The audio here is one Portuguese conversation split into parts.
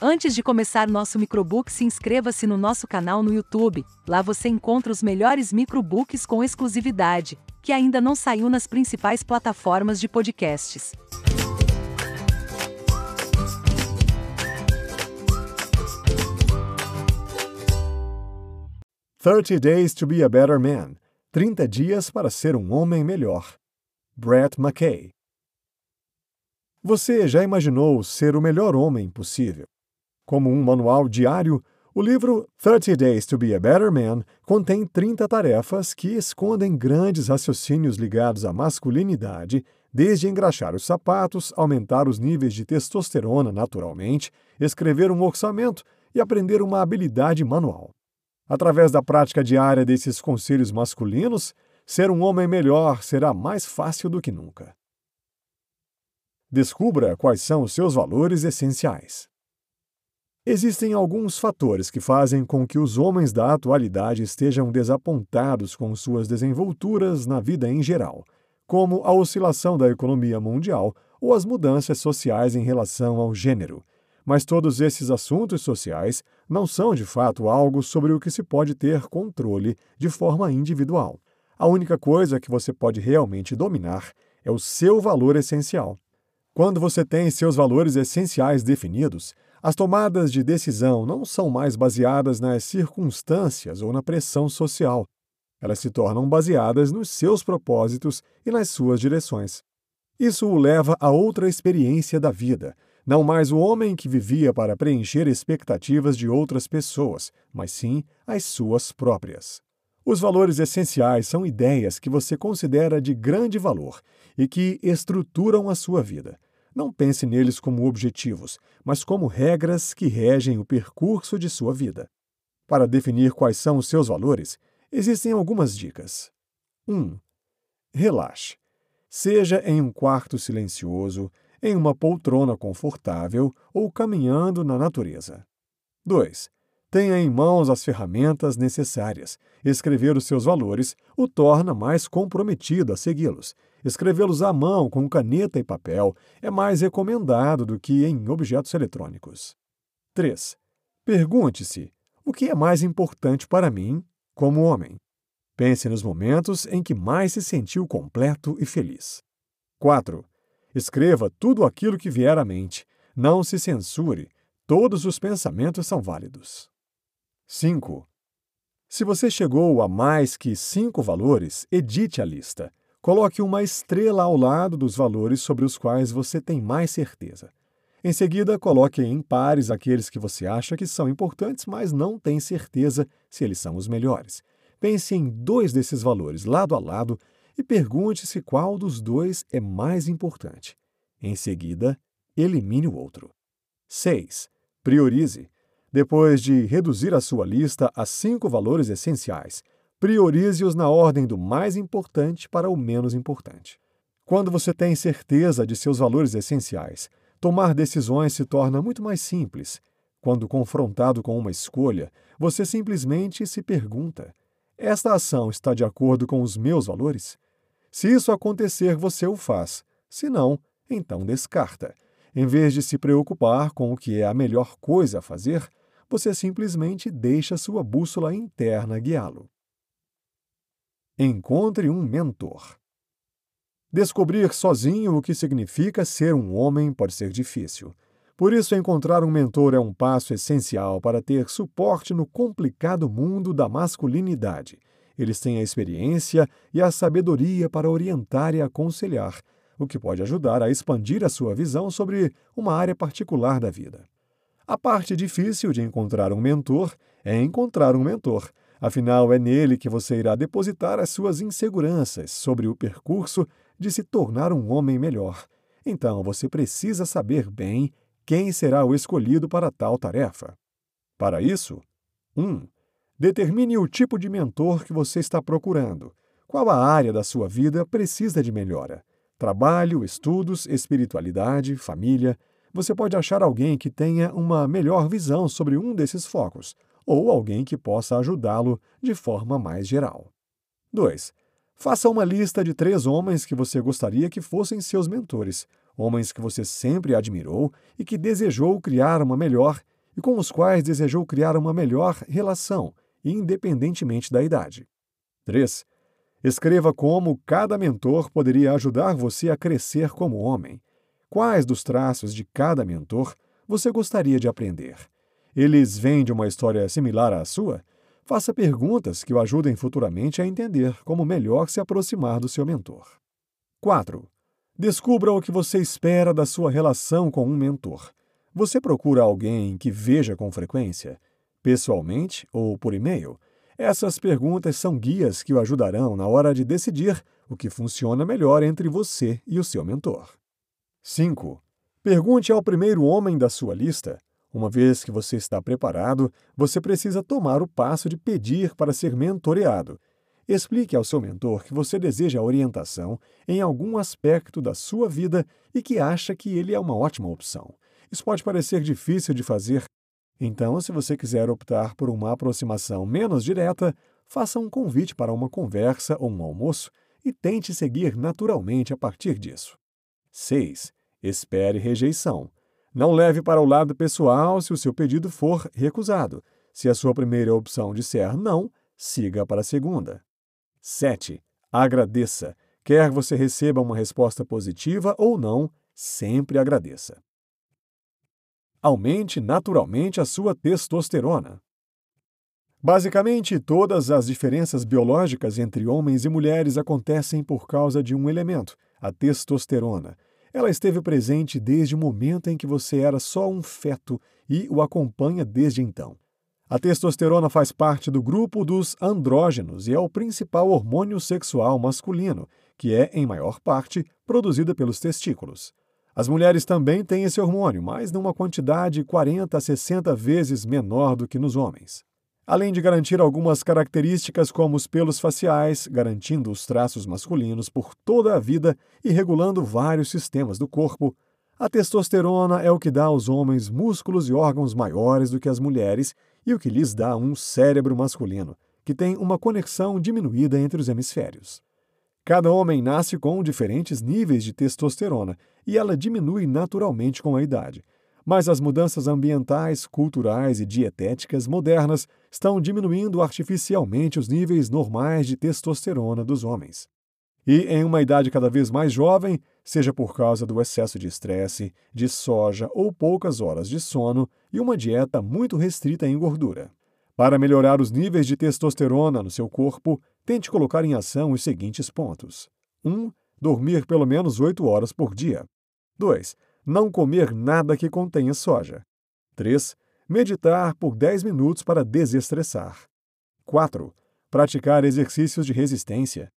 Antes de começar nosso microbook, se inscreva-se no nosso canal no YouTube. Lá você encontra os melhores microbooks com exclusividade, que ainda não saiu nas principais plataformas de podcasts. Thirty Days to Be a Better Man 30 Dias para Ser um Homem Melhor. Brett McKay. Você já imaginou ser o melhor homem possível? Como um manual diário, o livro 30 Days to Be a Better Man contém 30 tarefas que escondem grandes raciocínios ligados à masculinidade, desde engraxar os sapatos, aumentar os níveis de testosterona naturalmente, escrever um orçamento e aprender uma habilidade manual. Através da prática diária desses conselhos masculinos, ser um homem melhor será mais fácil do que nunca. Descubra quais são os seus valores essenciais. Existem alguns fatores que fazem com que os homens da atualidade estejam desapontados com suas desenvolturas na vida em geral, como a oscilação da economia mundial ou as mudanças sociais em relação ao gênero. Mas todos esses assuntos sociais não são de fato algo sobre o que se pode ter controle de forma individual. A única coisa que você pode realmente dominar é o seu valor essencial. Quando você tem seus valores essenciais definidos, as tomadas de decisão não são mais baseadas nas circunstâncias ou na pressão social. Elas se tornam baseadas nos seus propósitos e nas suas direções. Isso o leva a outra experiência da vida, não mais o homem que vivia para preencher expectativas de outras pessoas, mas sim as suas próprias. Os valores essenciais são ideias que você considera de grande valor e que estruturam a sua vida. Não pense neles como objetivos, mas como regras que regem o percurso de sua vida. Para definir quais são os seus valores, existem algumas dicas. 1. Um, relaxe. Seja em um quarto silencioso, em uma poltrona confortável ou caminhando na natureza. 2. Tenha em mãos as ferramentas necessárias. Escrever os seus valores o torna mais comprometido a segui-los Escrevê-los à mão com caneta e papel é mais recomendado do que em objetos eletrônicos. 3. Pergunte-se: o que é mais importante para mim como homem? Pense nos momentos em que mais se sentiu completo e feliz. 4. Escreva tudo aquilo que vier à mente. Não se censure. Todos os pensamentos são válidos. 5. Se você chegou a mais que cinco valores, edite a lista. Coloque uma estrela ao lado dos valores sobre os quais você tem mais certeza. Em seguida, coloque em pares aqueles que você acha que são importantes, mas não tem certeza se eles são os melhores. Pense em dois desses valores lado a lado e pergunte-se qual dos dois é mais importante. Em seguida, elimine o outro. 6. Priorize. Depois de reduzir a sua lista a cinco valores essenciais, priorize-os na ordem do mais importante para o menos importante. Quando você tem certeza de seus valores essenciais, tomar decisões se torna muito mais simples. Quando confrontado com uma escolha, você simplesmente se pergunta: esta ação está de acordo com os meus valores? Se isso acontecer, você o faz. Se não, então descarta. Em vez de se preocupar com o que é a melhor coisa a fazer, você simplesmente deixa sua bússola interna guiá-lo. Encontre um mentor. Descobrir sozinho o que significa ser um homem pode ser difícil. Por isso, encontrar um mentor é um passo essencial para ter suporte no complicado mundo da masculinidade. Eles têm a experiência e a sabedoria para orientar e aconselhar, o que pode ajudar a expandir a sua visão sobre uma área particular da vida. A parte difícil de encontrar um mentor é encontrar um mentor Afinal, é nele que você irá depositar as suas inseguranças sobre o percurso de se tornar um homem melhor. Então, você precisa saber bem quem será o escolhido para tal tarefa. Para isso, 1. Um, determine o tipo de mentor que você está procurando. Qual a área da sua vida precisa de melhora? Trabalho, estudos, espiritualidade, família. Você pode achar alguém que tenha uma melhor visão sobre um desses focos ou alguém que possa ajudá-lo de forma mais geral. 2. Faça uma lista de três homens que você gostaria que fossem seus mentores. homens que você sempre admirou e que desejou criar uma melhor e com os quais desejou criar uma melhor relação, independentemente da idade. 3. Escreva como cada mentor poderia ajudar você a crescer como homem. Quais dos traços de cada mentor você gostaria de aprender? Eles vêm de uma história similar à sua? Faça perguntas que o ajudem futuramente a entender como melhor se aproximar do seu mentor. 4. Descubra o que você espera da sua relação com um mentor. Você procura alguém que veja com frequência, pessoalmente ou por e-mail? Essas perguntas são guias que o ajudarão na hora de decidir o que funciona melhor entre você e o seu mentor. 5. Pergunte ao primeiro homem da sua lista. Uma vez que você está preparado, você precisa tomar o passo de pedir para ser mentoreado. Explique ao seu mentor que você deseja orientação em algum aspecto da sua vida e que acha que ele é uma ótima opção. Isso pode parecer difícil de fazer então, se você quiser optar por uma aproximação menos direta, faça um convite para uma conversa ou um almoço e tente seguir naturalmente a partir disso. 6. Espere rejeição. Não leve para o lado pessoal se o seu pedido for recusado. Se a sua primeira opção disser não, siga para a segunda. 7. Agradeça. Quer você receba uma resposta positiva ou não, sempre agradeça aumente naturalmente a sua testosterona. Basicamente, todas as diferenças biológicas entre homens e mulheres acontecem por causa de um elemento, a testosterona. Ela esteve presente desde o momento em que você era só um feto e o acompanha desde então. A testosterona faz parte do grupo dos andrógenos e é o principal hormônio sexual masculino, que é, em maior parte, produzida pelos testículos. As mulheres também têm esse hormônio, mas numa quantidade 40 a 60 vezes menor do que nos homens. Além de garantir algumas características como os pelos faciais, garantindo os traços masculinos por toda a vida e regulando vários sistemas do corpo, a testosterona é o que dá aos homens músculos e órgãos maiores do que as mulheres e o que lhes dá um cérebro masculino, que tem uma conexão diminuída entre os hemisférios. Cada homem nasce com diferentes níveis de testosterona e ela diminui naturalmente com a idade. Mas as mudanças ambientais, culturais e dietéticas modernas estão diminuindo artificialmente os níveis normais de testosterona dos homens. E em uma idade cada vez mais jovem, seja por causa do excesso de estresse, de soja ou poucas horas de sono e uma dieta muito restrita em gordura. Para melhorar os níveis de testosterona no seu corpo, tente colocar em ação os seguintes pontos: 1. Um, dormir pelo menos 8 horas por dia. 2. Não comer nada que contenha soja. 3. Meditar por 10 minutos para desestressar. 4. Praticar exercícios de resistência.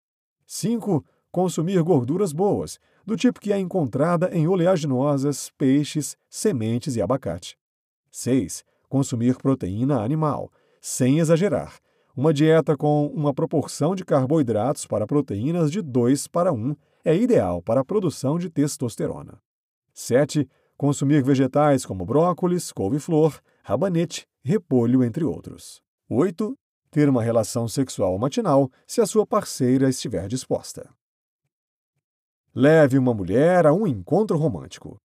5. Consumir gorduras boas, do tipo que é encontrada em oleaginosas, peixes, sementes e abacate. 6. Consumir proteína animal, sem exagerar. Uma dieta com uma proporção de carboidratos para proteínas de 2 para 1 é ideal para a produção de testosterona. 7. Consumir vegetais como brócolis, couve-flor, rabanete, repolho, entre outros. 8. Ter uma relação sexual matinal se a sua parceira estiver disposta. Leve uma mulher a um encontro romântico.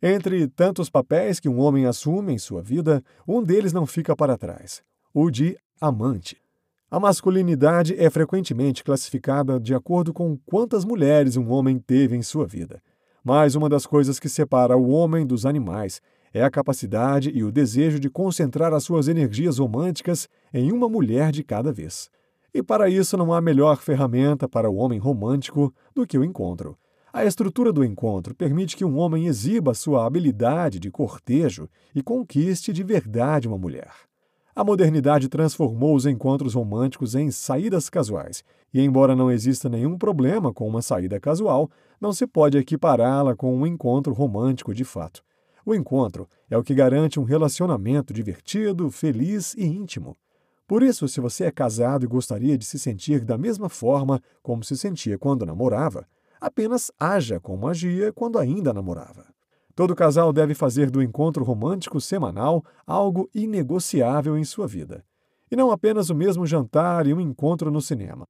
Entre tantos papéis que um homem assume em sua vida, um deles não fica para trás: o de amante. A masculinidade é frequentemente classificada de acordo com quantas mulheres um homem teve em sua vida. Mas uma das coisas que separa o homem dos animais é a capacidade e o desejo de concentrar as suas energias românticas em uma mulher de cada vez. E para isso não há melhor ferramenta para o homem romântico do que o encontro. A estrutura do encontro permite que um homem exiba sua habilidade de cortejo e conquiste de verdade uma mulher. A modernidade transformou os encontros românticos em saídas casuais, e embora não exista nenhum problema com uma saída casual, não se pode equipará-la com um encontro romântico de fato. O encontro é o que garante um relacionamento divertido, feliz e íntimo. Por isso, se você é casado e gostaria de se sentir da mesma forma como se sentia quando namorava, apenas haja como agia quando ainda namorava. Todo casal deve fazer do encontro romântico semanal algo inegociável em sua vida. E não apenas o mesmo jantar e um encontro no cinema.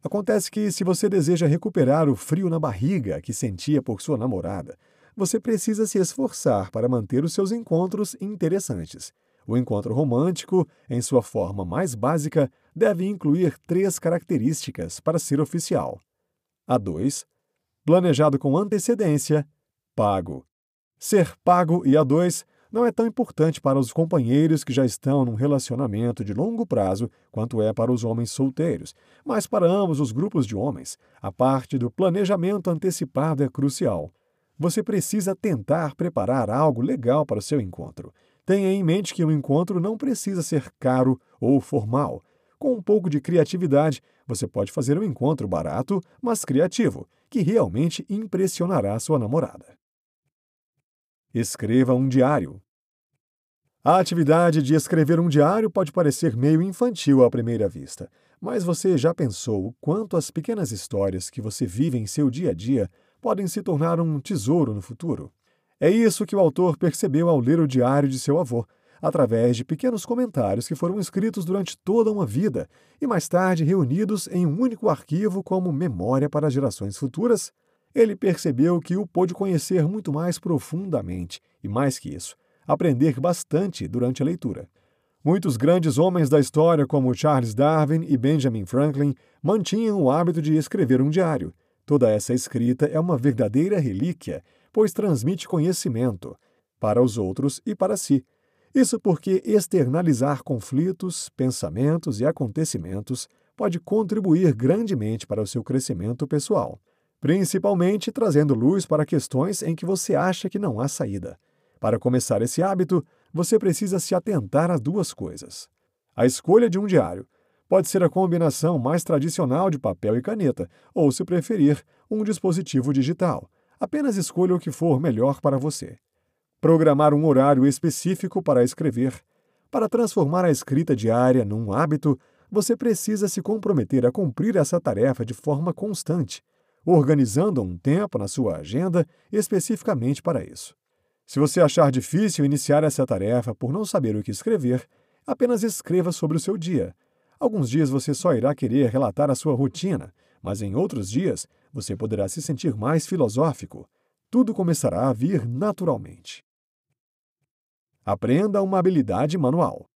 Acontece que, se você deseja recuperar o frio na barriga que sentia por sua namorada, você precisa se esforçar para manter os seus encontros interessantes. O encontro romântico, em sua forma mais básica, deve incluir três características para ser oficial. A 2. Planejado com antecedência, pago. Ser pago e a 2 não é tão importante para os companheiros que já estão num relacionamento de longo prazo quanto é para os homens solteiros, mas para ambos os grupos de homens, a parte do planejamento antecipado é crucial. Você precisa tentar preparar algo legal para o seu encontro. Tenha em mente que um encontro não precisa ser caro ou formal. Com um pouco de criatividade, você pode fazer um encontro barato, mas criativo, que realmente impressionará sua namorada. Escreva um diário. A atividade de escrever um diário pode parecer meio infantil à primeira vista, mas você já pensou o quanto as pequenas histórias que você vive em seu dia a dia podem se tornar um tesouro no futuro? É isso que o autor percebeu ao ler o diário de seu avô, através de pequenos comentários que foram escritos durante toda uma vida e mais tarde reunidos em um único arquivo como memória para gerações futuras ele percebeu que o pôde conhecer muito mais profundamente e, mais que isso, aprender bastante durante a leitura. Muitos grandes homens da história, como Charles Darwin e Benjamin Franklin, mantinham o hábito de escrever um diário. Toda essa escrita é uma verdadeira relíquia, pois transmite conhecimento para os outros e para si. Isso porque externalizar conflitos, pensamentos e acontecimentos pode contribuir grandemente para o seu crescimento pessoal principalmente trazendo luz para questões em que você acha que não há saída. Para começar esse hábito, você precisa se atentar a duas coisas. A escolha de um diário pode ser a combinação mais tradicional de papel e caneta, ou, se preferir, um dispositivo digital. Apenas escolha o que for melhor para você. Programar um horário específico para escrever. Para transformar a escrita diária num hábito, você precisa se comprometer a cumprir essa tarefa de forma constante organizando um tempo na sua agenda especificamente para isso. Se você achar difícil iniciar essa tarefa por não saber o que escrever, apenas escreva sobre o seu dia. Alguns dias você só irá querer relatar a sua rotina, mas em outros dias você poderá se sentir mais filosófico. Tudo começará a vir naturalmente. Aprenda uma habilidade manual.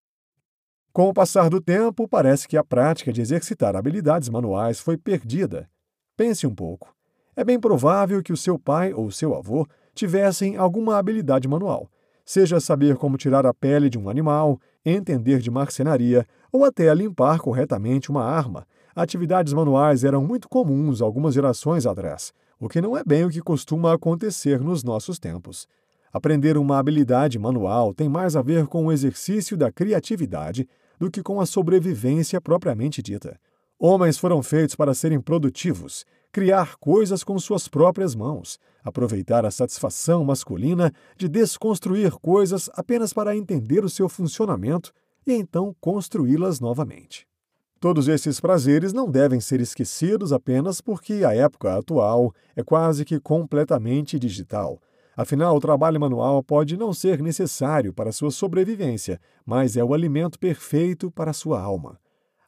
Com o passar do tempo, parece que a prática de exercitar habilidades manuais foi perdida Pense um pouco. É bem provável que o seu pai ou seu avô tivessem alguma habilidade manual, seja saber como tirar a pele de um animal, entender de marcenaria ou até limpar corretamente uma arma. Atividades manuais eram muito comuns algumas gerações atrás, o que não é bem o que costuma acontecer nos nossos tempos. Aprender uma habilidade manual tem mais a ver com o exercício da criatividade do que com a sobrevivência propriamente dita. Homens foram feitos para serem produtivos, criar coisas com suas próprias mãos, aproveitar a satisfação masculina de desconstruir coisas apenas para entender o seu funcionamento e então construí-las novamente. Todos esses prazeres não devem ser esquecidos apenas porque a época atual é quase que completamente digital. Afinal, o trabalho manual pode não ser necessário para sua sobrevivência, mas é o alimento perfeito para sua alma.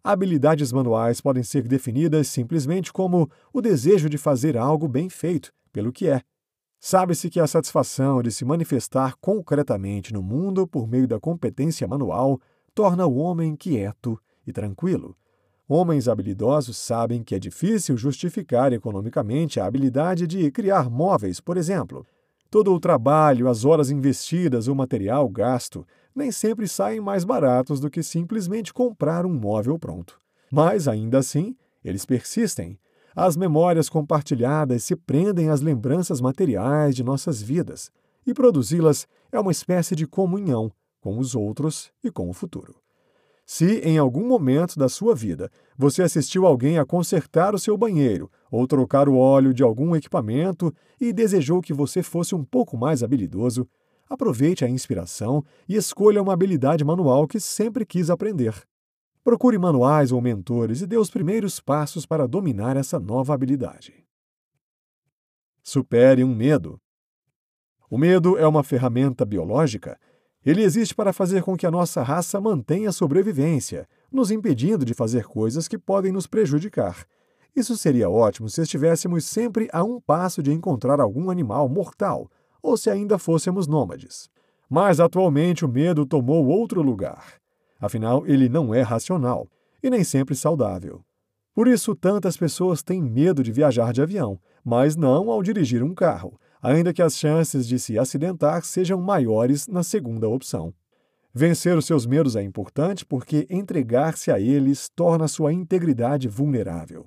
Habilidades manuais podem ser definidas simplesmente como o desejo de fazer algo bem feito, pelo que é. Sabe-se que a satisfação de se manifestar concretamente no mundo por meio da competência manual torna o homem quieto e tranquilo. Homens habilidosos sabem que é difícil justificar economicamente a habilidade de criar móveis, por exemplo. Todo o trabalho, as horas investidas, o material gasto nem sempre saem mais baratos do que simplesmente comprar um móvel pronto. Mas, ainda assim, eles persistem. As memórias compartilhadas se prendem às lembranças materiais de nossas vidas, e produzi-las é uma espécie de comunhão com os outros e com o futuro. Se, em algum momento da sua vida, você assistiu alguém a consertar o seu banheiro ou trocar o óleo de algum equipamento e desejou que você fosse um pouco mais habilidoso, Aproveite a inspiração e escolha uma habilidade manual que sempre quis aprender. Procure manuais ou mentores e dê os primeiros passos para dominar essa nova habilidade. Supere um medo. O medo é uma ferramenta biológica. Ele existe para fazer com que a nossa raça mantenha a sobrevivência, nos impedindo de fazer coisas que podem nos prejudicar. Isso seria ótimo se estivéssemos sempre a um passo de encontrar algum animal mortal, ou se ainda fôssemos nômades. Mas atualmente o medo tomou outro lugar. Afinal, ele não é racional e nem sempre saudável. Por isso, tantas pessoas têm medo de viajar de avião, mas não ao dirigir um carro, ainda que as chances de se acidentar sejam maiores na segunda opção. Vencer os seus medos é importante porque entregar-se a eles torna sua integridade vulnerável,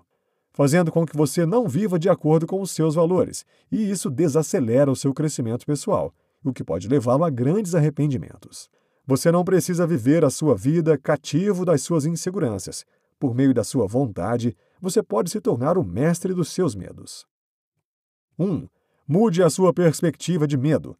fazendo com que você não viva de acordo com os seus valores, e isso desacelera o seu crescimento pessoal, o que pode levá-lo a grandes arrependimentos. Você não precisa viver a sua vida cativo das suas inseguranças. Por meio da sua vontade, você pode se tornar o mestre dos seus medos. 1. Um, mude a sua perspectiva de medo.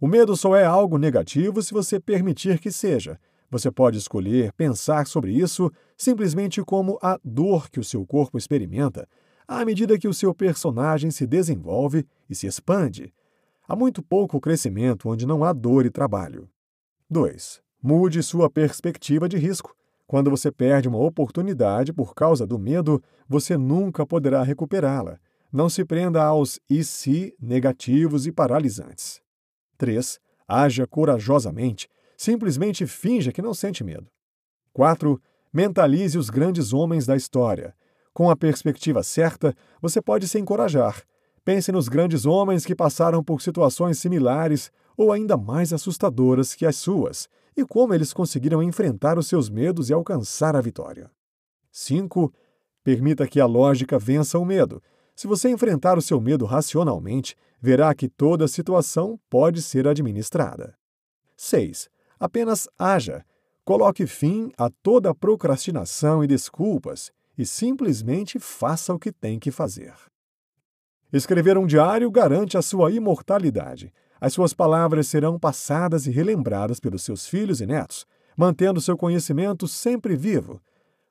O medo só é algo negativo se você permitir que seja. Você pode escolher pensar sobre isso simplesmente como a dor que o seu corpo experimenta à medida que o seu personagem se desenvolve e se expande. Há muito pouco crescimento onde não há dor e trabalho. 2. Mude sua perspectiva de risco. Quando você perde uma oportunidade por causa do medo, você nunca poderá recuperá-la. Não se prenda aos e se negativos e paralisantes. 3. Haja corajosamente. Simplesmente finja que não sente medo. 4. Mentalize os grandes homens da história. Com a perspectiva certa, você pode se encorajar. Pense nos grandes homens que passaram por situações similares ou ainda mais assustadoras que as suas e como eles conseguiram enfrentar os seus medos e alcançar a vitória. 5. Permita que a lógica vença o medo. Se você enfrentar o seu medo racionalmente, verá que toda situação pode ser administrada. 6. Apenas haja. Coloque fim a toda procrastinação e desculpas e simplesmente faça o que tem que fazer. Escrever um diário garante a sua imortalidade. As suas palavras serão passadas e relembradas pelos seus filhos e netos, mantendo seu conhecimento sempre vivo.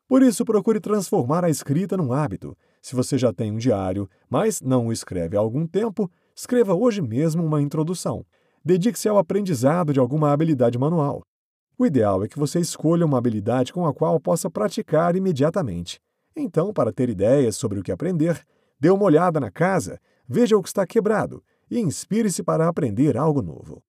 Por isso, procure transformar a escrita num hábito. Se você já tem um diário, mas não o escreve há algum tempo, escreva hoje mesmo uma introdução. Dedique-se ao aprendizado de alguma habilidade manual. O ideal é que você escolha uma habilidade com a qual possa praticar imediatamente. Então, para ter ideias sobre o que aprender, dê uma olhada na casa, veja o que está quebrado e inspire-se para aprender algo novo.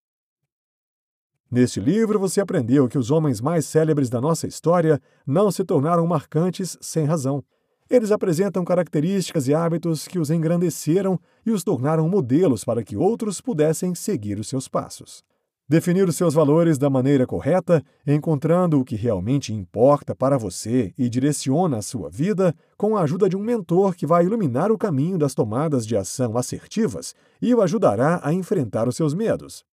Neste livro, você aprendeu que os homens mais célebres da nossa história não se tornaram marcantes sem razão. Eles apresentam características e hábitos que os engrandeceram e os tornaram modelos para que outros pudessem seguir os seus passos. Definir os seus valores da maneira correta, encontrando o que realmente importa para você e direciona a sua vida, com a ajuda de um mentor que vai iluminar o caminho das tomadas de ação assertivas e o ajudará a enfrentar os seus medos.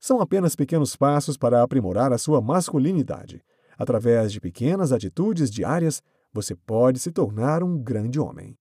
São apenas pequenos passos para aprimorar a sua masculinidade. Através de pequenas atitudes diárias, você pode se tornar um grande homem.